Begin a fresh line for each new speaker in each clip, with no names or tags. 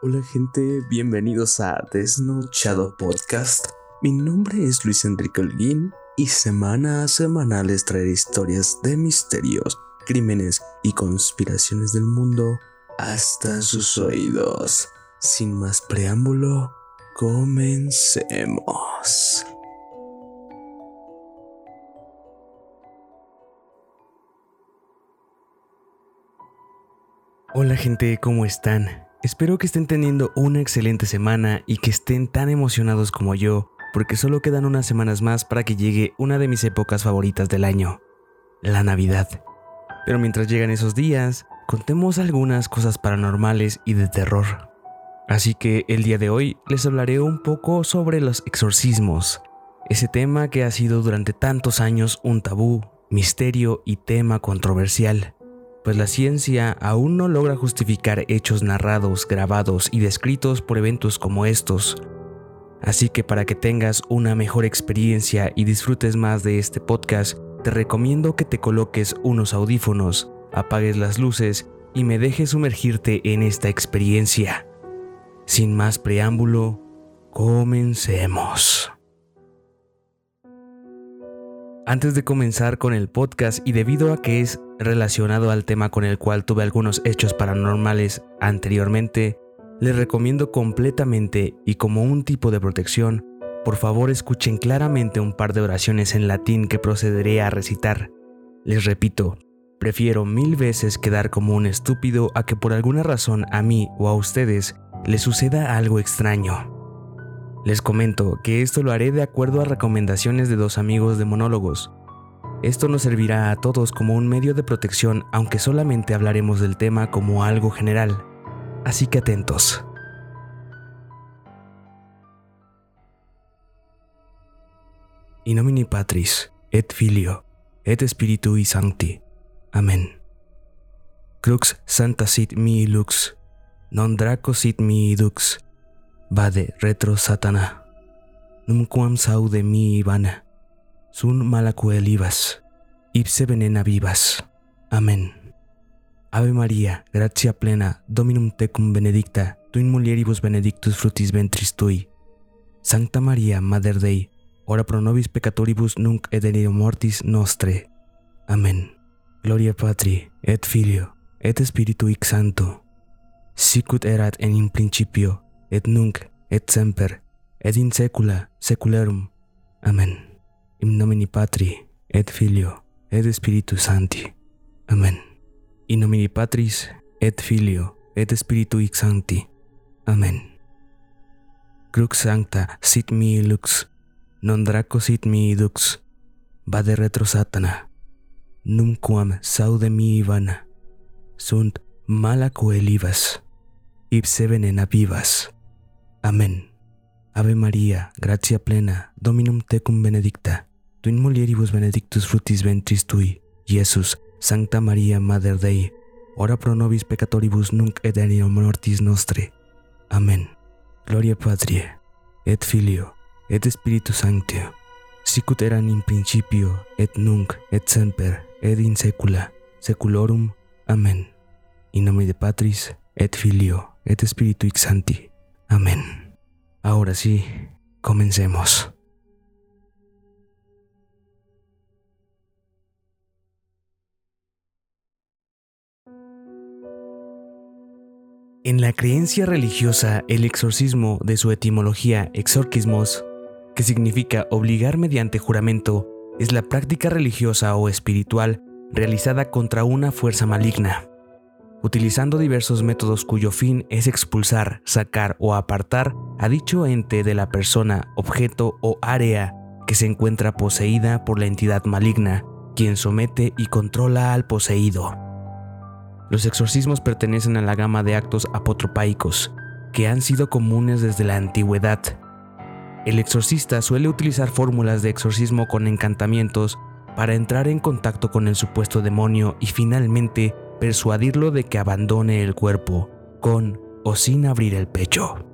Hola gente, bienvenidos a Desnochado Podcast. Mi nombre es Luis Enrique Holguín y semana a semana les traeré historias de misterios, crímenes y conspiraciones del mundo hasta sus oídos. Sin más preámbulo, comencemos.
Hola gente, ¿cómo están? Espero que estén teniendo una excelente semana y que estén tan emocionados como yo, porque solo quedan unas semanas más para que llegue una de mis épocas favoritas del año, la Navidad. Pero mientras llegan esos días, contemos algunas cosas paranormales y de terror. Así que el día de hoy les hablaré un poco sobre los exorcismos, ese tema que ha sido durante tantos años un tabú, misterio y tema controversial pues la ciencia aún no logra justificar hechos narrados, grabados y descritos por eventos como estos. Así que para que tengas una mejor experiencia y disfrutes más de este podcast, te recomiendo que te coloques unos audífonos, apagues las luces y me dejes sumergirte en esta experiencia. Sin más preámbulo, comencemos. Antes de comenzar con el podcast y debido a que es relacionado al tema con el cual tuve algunos hechos paranormales anteriormente, les recomiendo completamente y como un tipo de protección, por favor escuchen claramente un par de oraciones en latín que procederé a recitar. Les repito, prefiero mil veces quedar como un estúpido a que por alguna razón a mí o a ustedes les suceda algo extraño. Les comento que esto lo haré de acuerdo a recomendaciones de dos amigos de monólogos. Esto nos servirá a todos como un medio de protección aunque solamente hablaremos del tema como algo general. Así que atentos. In nomine Patris, et Filio, et Spiritui Sancti. Amen. Crux santa sit mi lux, non draco sit mi dux, Vade retro satana. Numquam saude mi vana. sun malacuelivas, ipse venena vivas. Amen. Ave Maria, gratia plena, Dominum tecum benedicta, tu in mulieribus benedictus frutis ventris tui. Sancta Maria, Mater Dei, ora pro nobis peccatoribus nunc et in mortis nostre. Amen. Gloria Patri, et Filio, et Spiritui Sancto. Sicut erat en in principio, et nunc, et semper, et in saecula saeculorum. Amen. In nomine Patri, et Filio, et Spiritus Sancti. Amen. In nomine Patris, et Filio, et Spiritui Sancti. Amen. Crux sancta sit mi lux, non draco sit mi dux, vade retro satana, numquam saude mi vana, sunt mala coelivas, ipse venena vivas. Amén. Ave María, gracia plena, Dominum tecum benedicta, in mulieribus benedictus frutis ventris tui, Iesus, Sancta Maria Mater Dei, ora pro nobis peccatoribus nunc et in mortis nostre. Amén. Gloria Patri, et Filio, et Spiritus Sanctio, sicut eran in principio, et nunc, et semper, et in saecula, saeculorum. Amén. In nomine de Patris, et Filio, et Spiritui Sancti. Amén. Ahora sí, comencemos. En la creencia religiosa, el exorcismo, de su etimología exorquismos, que significa obligar mediante juramento, es la práctica religiosa o espiritual realizada contra una fuerza maligna utilizando diversos métodos cuyo fin es expulsar, sacar o apartar a dicho ente de la persona, objeto o área que se encuentra poseída por la entidad maligna, quien somete y controla al poseído. Los exorcismos pertenecen a la gama de actos apotropaicos, que han sido comunes desde la antigüedad. El exorcista suele utilizar fórmulas de exorcismo con encantamientos para entrar en contacto con el supuesto demonio y finalmente persuadirlo de que abandone el cuerpo, con o sin abrir el pecho.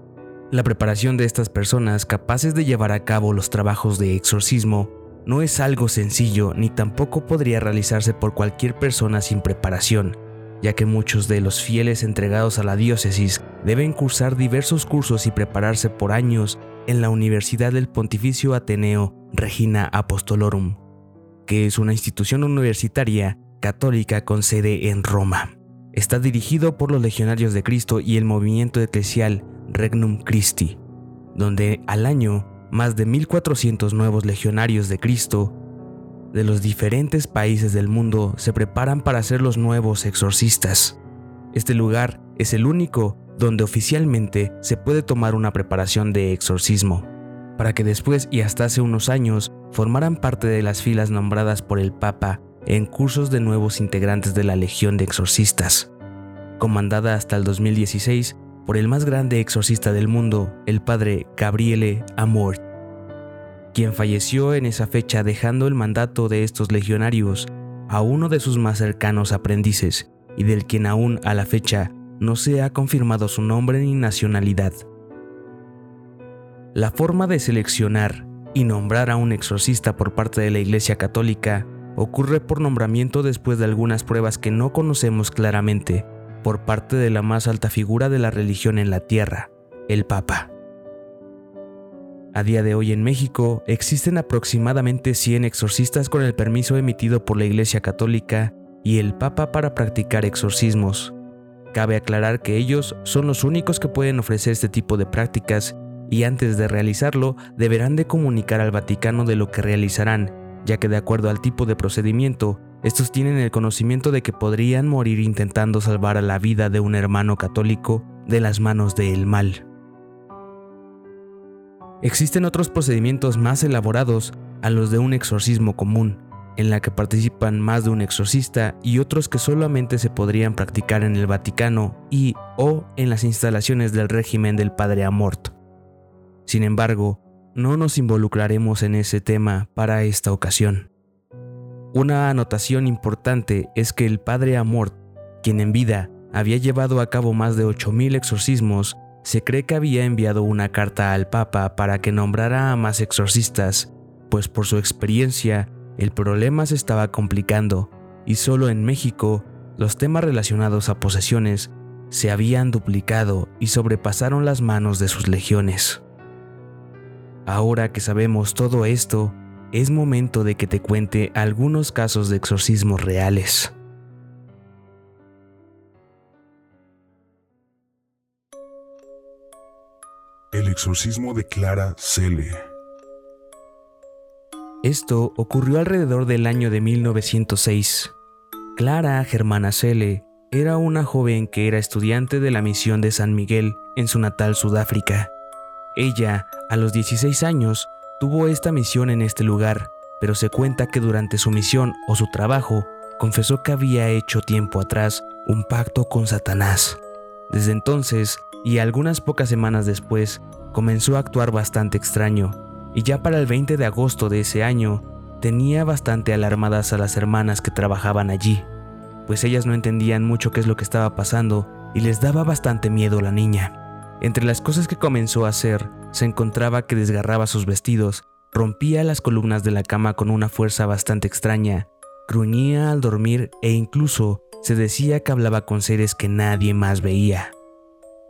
La preparación de estas personas capaces de llevar a cabo los trabajos de exorcismo no es algo sencillo ni tampoco podría realizarse por cualquier persona sin preparación, ya que muchos de los fieles entregados a la diócesis deben cursar diversos cursos y prepararse por años en la Universidad del Pontificio Ateneo Regina Apostolorum, que es una institución universitaria católica con sede en Roma. Está dirigido por los legionarios de Cristo y el movimiento eclesial Regnum Christi, donde al año más de 1.400 nuevos legionarios de Cristo de los diferentes países del mundo se preparan para ser los nuevos exorcistas. Este lugar es el único donde oficialmente se puede tomar una preparación de exorcismo, para que después y hasta hace unos años formaran parte de las filas nombradas por el Papa en cursos de nuevos integrantes de la Legión de Exorcistas, comandada hasta el 2016 por el más grande exorcista del mundo, el padre Gabriele Amort quien falleció en esa fecha dejando el mandato de estos legionarios a uno de sus más cercanos aprendices y del quien aún a la fecha no se ha confirmado su nombre ni nacionalidad. La forma de seleccionar y nombrar a un exorcista por parte de la Iglesia Católica ocurre por nombramiento después de algunas pruebas que no conocemos claramente por parte de la más alta figura de la religión en la tierra, el Papa. A día de hoy en México existen aproximadamente 100 exorcistas con el permiso emitido por la Iglesia Católica y el Papa para practicar exorcismos. Cabe aclarar que ellos son los únicos que pueden ofrecer este tipo de prácticas y antes de realizarlo deberán de comunicar al Vaticano de lo que realizarán, ya que de acuerdo al tipo de procedimiento, estos tienen el conocimiento de que podrían morir intentando salvar a la vida de un hermano católico de las manos del mal. Existen otros procedimientos más elaborados a los de un exorcismo común, en la que participan más de un exorcista y otros que solamente se podrían practicar en el Vaticano y o en las instalaciones del régimen del Padre Amort. Sin embargo, no nos involucraremos en ese tema para esta ocasión. Una anotación importante es que el Padre Amort, quien en vida había llevado a cabo más de 8.000 exorcismos, se cree que había enviado una carta al Papa para que nombrara a más exorcistas, pues por su experiencia el problema se estaba complicando y solo en México los temas relacionados a posesiones se habían duplicado y sobrepasaron las manos de sus legiones. Ahora que sabemos todo esto, es momento de que te cuente algunos casos de exorcismos reales.
El exorcismo de Clara Cele.
Esto ocurrió alrededor del año de 1906. Clara Germana Cele era una joven que era estudiante de la misión de San Miguel en su natal Sudáfrica. Ella, a los 16 años, tuvo esta misión en este lugar, pero se cuenta que durante su misión o su trabajo confesó que había hecho tiempo atrás un pacto con Satanás. Desde entonces, y algunas pocas semanas después comenzó a actuar bastante extraño, y ya para el 20 de agosto de ese año tenía bastante alarmadas a las hermanas que trabajaban allí, pues ellas no entendían mucho qué es lo que estaba pasando y les daba bastante miedo la niña. Entre las cosas que comenzó a hacer, se encontraba que desgarraba sus vestidos, rompía las columnas de la cama con una fuerza bastante extraña, gruñía al dormir e incluso se decía que hablaba con seres que nadie más veía.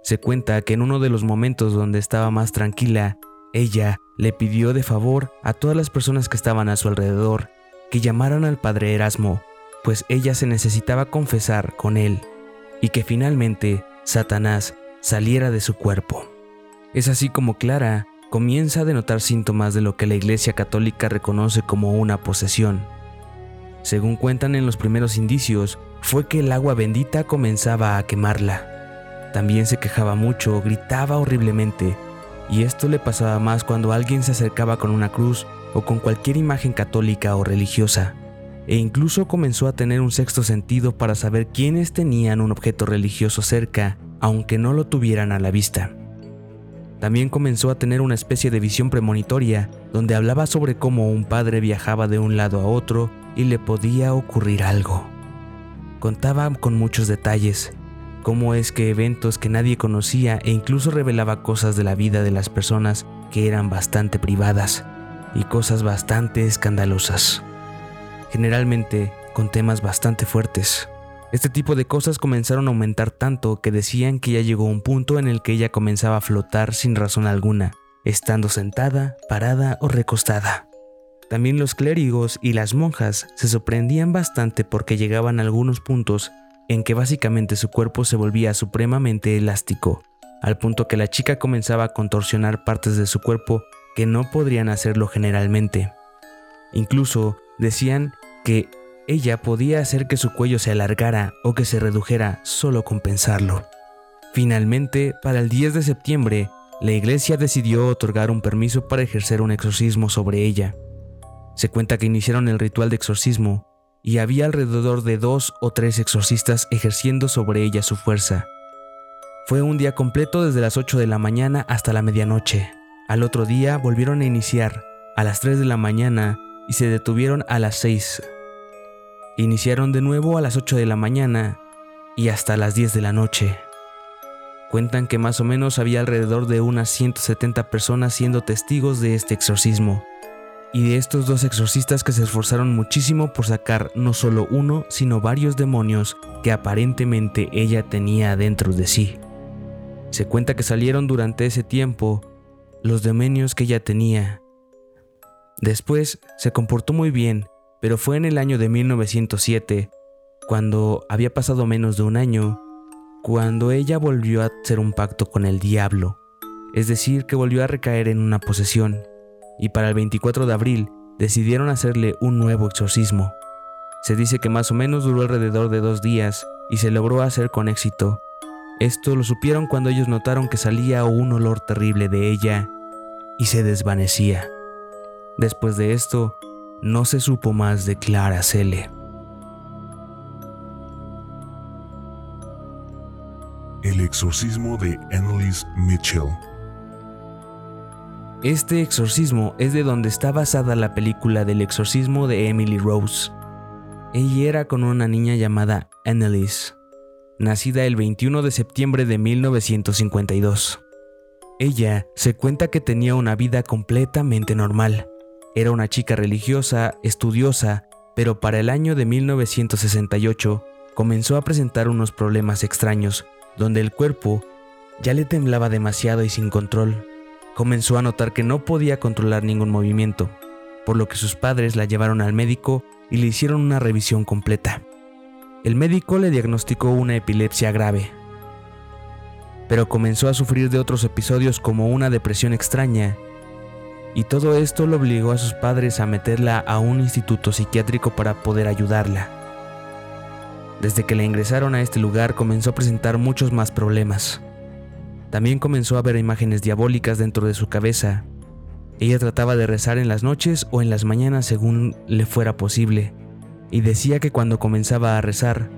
Se cuenta que en uno de los momentos donde estaba más tranquila, ella le pidió de favor a todas las personas que estaban a su alrededor que llamaran al padre Erasmo, pues ella se necesitaba confesar con él y que finalmente Satanás saliera de su cuerpo. Es así como Clara comienza a denotar síntomas de lo que la Iglesia Católica reconoce como una posesión. Según cuentan en los primeros indicios, fue que el agua bendita comenzaba a quemarla. También se quejaba mucho, gritaba horriblemente, y esto le pasaba más cuando alguien se acercaba con una cruz o con cualquier imagen católica o religiosa, e incluso comenzó a tener un sexto sentido para saber quiénes tenían un objeto religioso cerca, aunque no lo tuvieran a la vista. También comenzó a tener una especie de visión premonitoria, donde hablaba sobre cómo un padre viajaba de un lado a otro y le podía ocurrir algo. Contaba con muchos detalles, cómo es que eventos que nadie conocía e incluso revelaba cosas de la vida de las personas que eran bastante privadas y cosas bastante escandalosas, generalmente con temas bastante fuertes. Este tipo de cosas comenzaron a aumentar tanto que decían que ya llegó un punto en el que ella comenzaba a flotar sin razón alguna, estando sentada, parada o recostada. También los clérigos y las monjas se sorprendían bastante porque llegaban a algunos puntos en que básicamente su cuerpo se volvía supremamente elástico, al punto que la chica comenzaba a contorsionar partes de su cuerpo que no podrían hacerlo generalmente. Incluso decían que ella podía hacer que su cuello se alargara o que se redujera solo con pensarlo. Finalmente, para el 10 de septiembre, la iglesia decidió otorgar un permiso para ejercer un exorcismo sobre ella. Se cuenta que iniciaron el ritual de exorcismo y había alrededor de dos o tres exorcistas ejerciendo sobre ella su fuerza. Fue un día completo desde las 8 de la mañana hasta la medianoche. Al otro día volvieron a iniciar a las 3 de la mañana y se detuvieron a las 6. Iniciaron de nuevo a las 8 de la mañana y hasta las 10 de la noche. Cuentan que más o menos había alrededor de unas 170 personas siendo testigos de este exorcismo y de estos dos exorcistas que se esforzaron muchísimo por sacar no solo uno, sino varios demonios que aparentemente ella tenía dentro de sí. Se cuenta que salieron durante ese tiempo los demonios que ella tenía. Después se comportó muy bien, pero fue en el año de 1907, cuando había pasado menos de un año, cuando ella volvió a hacer un pacto con el diablo, es decir, que volvió a recaer en una posesión y para el 24 de abril decidieron hacerle un nuevo exorcismo. Se dice que más o menos duró alrededor de dos días y se logró hacer con éxito. Esto lo supieron cuando ellos notaron que salía un olor terrible de ella y se desvanecía. Después de esto, no se supo más de Clara Cele.
El exorcismo de Annalise Mitchell.
Este exorcismo es de donde está basada la película del exorcismo de Emily Rose. Ella era con una niña llamada Annalise, nacida el 21 de septiembre de 1952. Ella se cuenta que tenía una vida completamente normal. Era una chica religiosa, estudiosa, pero para el año de 1968 comenzó a presentar unos problemas extraños, donde el cuerpo ya le temblaba demasiado y sin control comenzó a notar que no podía controlar ningún movimiento, por lo que sus padres la llevaron al médico y le hicieron una revisión completa. El médico le diagnosticó una epilepsia grave, pero comenzó a sufrir de otros episodios como una depresión extraña, y todo esto lo obligó a sus padres a meterla a un instituto psiquiátrico para poder ayudarla. Desde que la ingresaron a este lugar comenzó a presentar muchos más problemas. También comenzó a ver imágenes diabólicas dentro de su cabeza. Ella trataba de rezar en las noches o en las mañanas según le fuera posible, y decía que cuando comenzaba a rezar,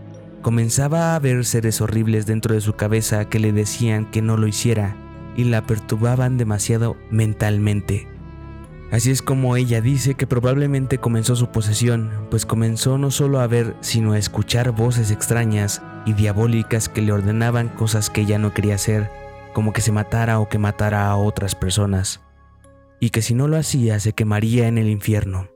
comenzaba a ver seres horribles dentro de su cabeza que le decían que no lo hiciera y la perturbaban demasiado mentalmente. Así es como ella dice que probablemente comenzó su posesión, pues comenzó no solo a ver, sino a escuchar voces extrañas y diabólicas que le ordenaban cosas que ella no quería hacer como que se matara o que matara a otras personas, y que si no lo hacía se quemaría en el infierno.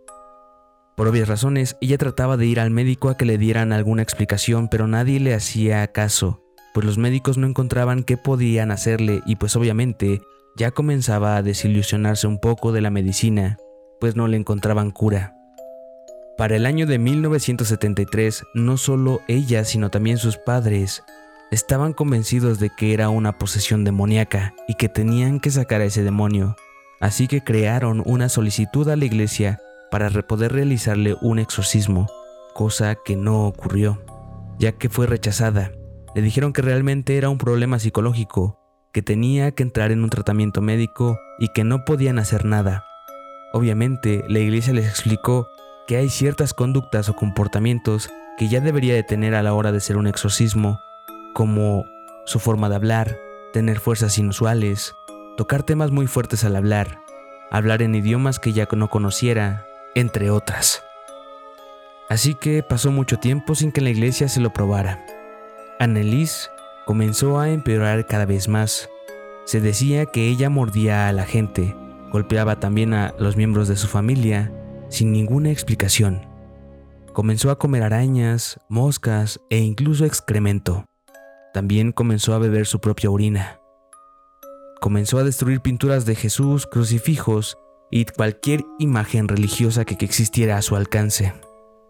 Por obvias razones, ella trataba de ir al médico a que le dieran alguna explicación, pero nadie le hacía caso, pues los médicos no encontraban qué podían hacerle y pues obviamente ya comenzaba a desilusionarse un poco de la medicina, pues no le encontraban cura. Para el año de 1973, no solo ella, sino también sus padres Estaban convencidos de que era una posesión demoníaca y que tenían que sacar a ese demonio, así que crearon una solicitud a la iglesia para poder realizarle un exorcismo, cosa que no ocurrió, ya que fue rechazada. Le dijeron que realmente era un problema psicológico, que tenía que entrar en un tratamiento médico y que no podían hacer nada. Obviamente, la iglesia les explicó que hay ciertas conductas o comportamientos que ya debería de tener a la hora de hacer un exorcismo como su forma de hablar, tener fuerzas inusuales, tocar temas muy fuertes al hablar, hablar en idiomas que ya no conociera, entre otras. Así que pasó mucho tiempo sin que la iglesia se lo probara. Annelise comenzó a empeorar cada vez más. Se decía que ella mordía a la gente, golpeaba también a los miembros de su familia, sin ninguna explicación. Comenzó a comer arañas, moscas e incluso excremento. También comenzó a beber su propia orina. Comenzó a destruir pinturas de Jesús, crucifijos y cualquier imagen religiosa que existiera a su alcance.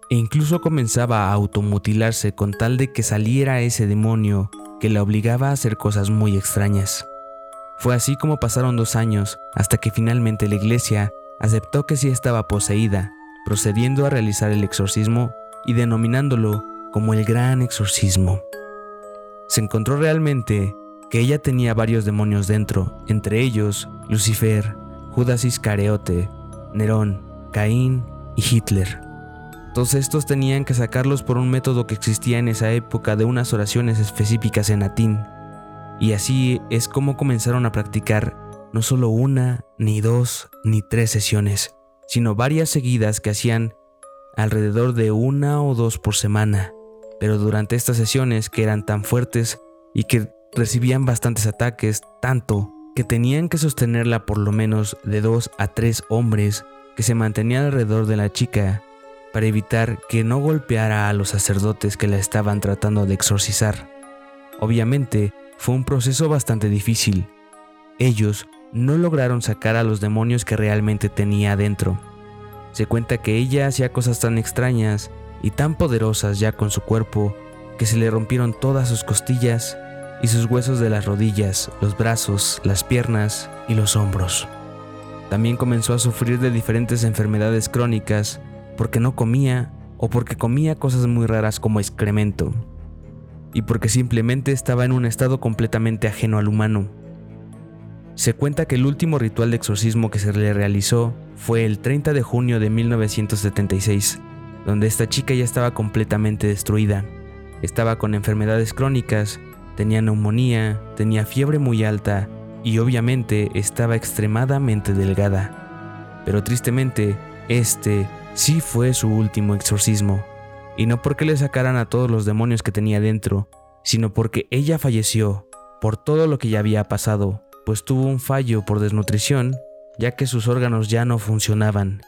E incluso comenzaba a automutilarse con tal de que saliera ese demonio que la obligaba a hacer cosas muy extrañas. Fue así como pasaron dos años hasta que finalmente la iglesia aceptó que sí estaba poseída, procediendo a realizar el exorcismo y denominándolo como el gran exorcismo. Se encontró realmente que ella tenía varios demonios dentro, entre ellos Lucifer, Judas Iscariote, Nerón, Caín y Hitler. Todos estos tenían que sacarlos por un método que existía en esa época de unas oraciones específicas en latín, y así es como comenzaron a practicar no solo una, ni dos, ni tres sesiones, sino varias seguidas que hacían alrededor de una o dos por semana. Pero durante estas sesiones que eran tan fuertes y que recibían bastantes ataques, tanto que tenían que sostenerla por lo menos de dos a tres hombres que se mantenían alrededor de la chica para evitar que no golpeara a los sacerdotes que la estaban tratando de exorcizar. Obviamente, fue un proceso bastante difícil. Ellos no lograron sacar a los demonios que realmente tenía adentro. Se cuenta que ella hacía cosas tan extrañas y tan poderosas ya con su cuerpo que se le rompieron todas sus costillas y sus huesos de las rodillas, los brazos, las piernas y los hombros. También comenzó a sufrir de diferentes enfermedades crónicas porque no comía o porque comía cosas muy raras como excremento y porque simplemente estaba en un estado completamente ajeno al humano. Se cuenta que el último ritual de exorcismo que se le realizó fue el 30 de junio de 1976, donde esta chica ya estaba completamente destruida. Estaba con enfermedades crónicas, tenía neumonía, tenía fiebre muy alta y obviamente estaba extremadamente delgada. Pero tristemente, este sí fue su último exorcismo y no porque le sacaran a todos los demonios que tenía dentro, sino porque ella falleció por todo lo que ya había pasado, pues tuvo un fallo por desnutrición, ya que sus órganos ya no funcionaban.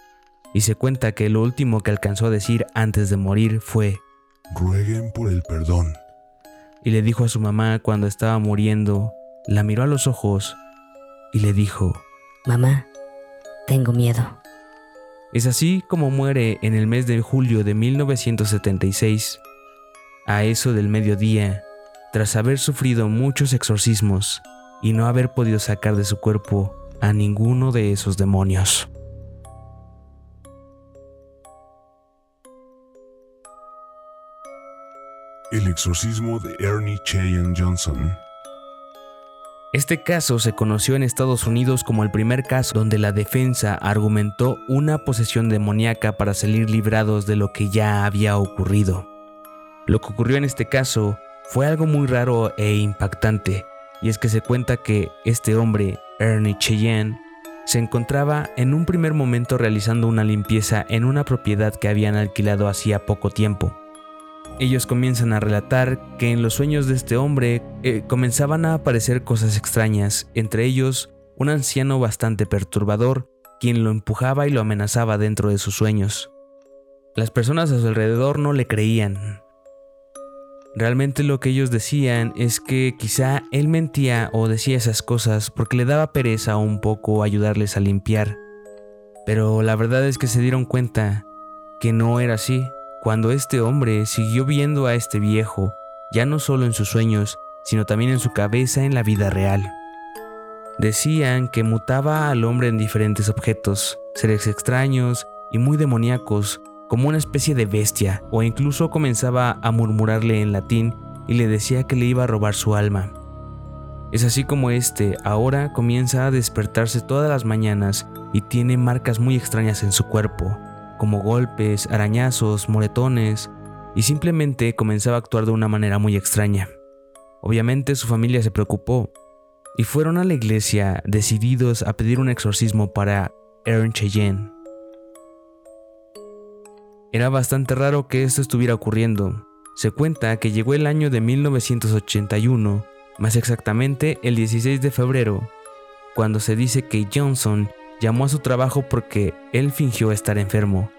Y se cuenta que lo último que alcanzó a decir antes de morir fue,
Rueguen por el perdón.
Y le dijo a su mamá cuando estaba muriendo, la miró a los ojos y le dijo,
Mamá, tengo miedo.
Es así como muere en el mes de julio de 1976, a eso del mediodía, tras haber sufrido muchos exorcismos y no haber podido sacar de su cuerpo a ninguno de esos demonios.
El exorcismo de Ernie Cheyenne Johnson.
Este caso se conoció en Estados Unidos como el primer caso donde la defensa argumentó una posesión demoníaca para salir librados de lo que ya había ocurrido. Lo que ocurrió en este caso fue algo muy raro e impactante, y es que se cuenta que este hombre, Ernie Cheyenne, se encontraba en un primer momento realizando una limpieza en una propiedad que habían alquilado hacía poco tiempo. Ellos comienzan a relatar que en los sueños de este hombre eh, comenzaban a aparecer cosas extrañas, entre ellos un anciano bastante perturbador, quien lo empujaba y lo amenazaba dentro de sus sueños. Las personas a su alrededor no le creían. Realmente lo que ellos decían es que quizá él mentía o decía esas cosas porque le daba pereza un poco ayudarles a limpiar. Pero la verdad es que se dieron cuenta que no era así cuando este hombre siguió viendo a este viejo, ya no solo en sus sueños, sino también en su cabeza en la vida real. Decían que mutaba al hombre en diferentes objetos, seres extraños y muy demoníacos, como una especie de bestia, o incluso comenzaba a murmurarle en latín y le decía que le iba a robar su alma. Es así como este ahora comienza a despertarse todas las mañanas y tiene marcas muy extrañas en su cuerpo, como golpes, arañazos, moretones, y simplemente comenzaba a actuar de una manera muy extraña. Obviamente su familia se preocupó y fueron a la iglesia decididos a pedir un exorcismo para Aaron Cheyenne. Era bastante raro que esto estuviera ocurriendo. Se cuenta que llegó el año de 1981, más exactamente el 16 de febrero, cuando se dice que Johnson llamó a su trabajo porque él fingió estar enfermo.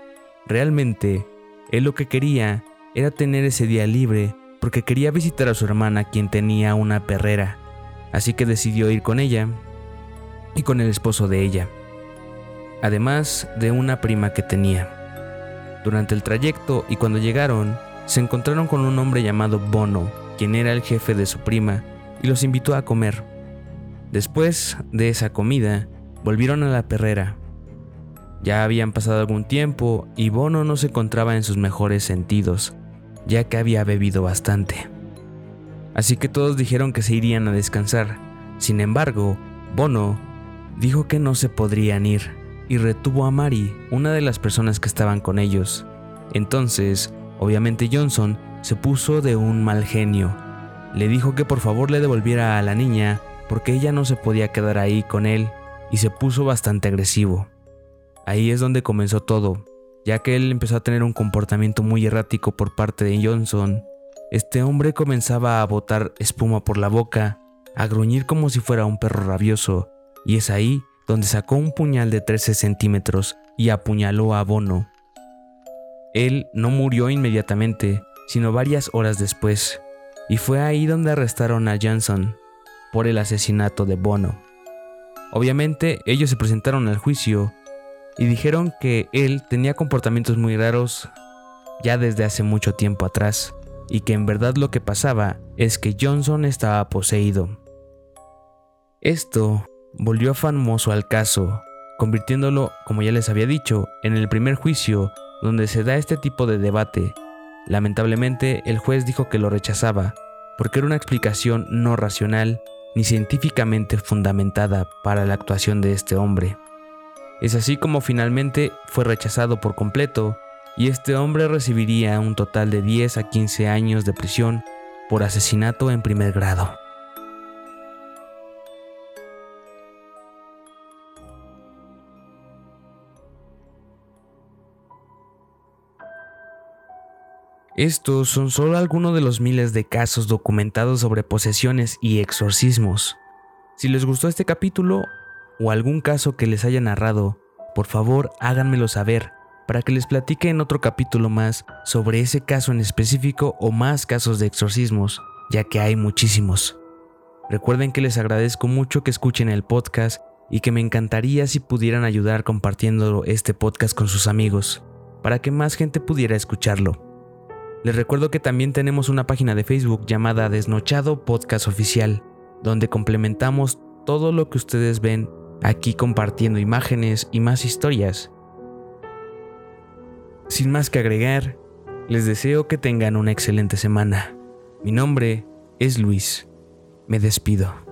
Realmente, Él lo que quería era tener ese día libre porque quería visitar a su hermana quien tenía una perrera, así que decidió ir con ella y con el esposo de ella, además de una prima que tenía. Durante el trayecto y cuando llegaron, se encontraron con un hombre llamado Bono, quien era el jefe de su prima, y los invitó a comer. Después de esa comida, volvieron a la perrera. Ya habían pasado algún tiempo y Bono no se encontraba en sus mejores sentidos, ya que había bebido bastante. Así que todos dijeron que se irían a descansar. Sin embargo, Bono dijo que no se podrían ir y retuvo a Mari, una de las personas que estaban con ellos. Entonces, obviamente Johnson se puso de un mal genio. Le dijo que por favor le devolviera a la niña porque ella no se podía quedar ahí con él y se puso bastante agresivo. Ahí es donde comenzó todo, ya que él empezó a tener un comportamiento muy errático por parte de Johnson. Este hombre comenzaba a botar espuma por la boca, a gruñir como si fuera un perro rabioso, y es ahí donde sacó un puñal de 13 centímetros y apuñaló a Bono. Él no murió inmediatamente, sino varias horas después, y fue ahí donde arrestaron a Johnson por el asesinato de Bono. Obviamente ellos se presentaron al juicio y dijeron que él tenía comportamientos muy raros ya desde hace mucho tiempo atrás y que en verdad lo que pasaba es que Johnson estaba poseído. Esto volvió famoso al caso, convirtiéndolo, como ya les había dicho, en el primer juicio donde se da este tipo de debate. Lamentablemente, el juez dijo que lo rechazaba, porque era una explicación no racional ni científicamente fundamentada para la actuación de este hombre. Es así como finalmente fue rechazado por completo y este hombre recibiría un total de 10 a 15 años de prisión por asesinato en primer grado. Estos son solo algunos de los miles de casos documentados sobre posesiones y exorcismos. Si les gustó este capítulo o algún caso que les haya narrado, por favor háganmelo saber para que les platique en otro capítulo más sobre ese caso en específico o más casos de exorcismos, ya que hay muchísimos. Recuerden que les agradezco mucho que escuchen el podcast y que me encantaría si pudieran ayudar compartiendo este podcast con sus amigos, para que más gente pudiera escucharlo. Les recuerdo que también tenemos una página de Facebook llamada Desnochado Podcast Oficial, donde complementamos todo lo que ustedes ven aquí compartiendo imágenes y más historias. Sin más que agregar, les deseo que tengan una excelente semana. Mi nombre es Luis. Me despido.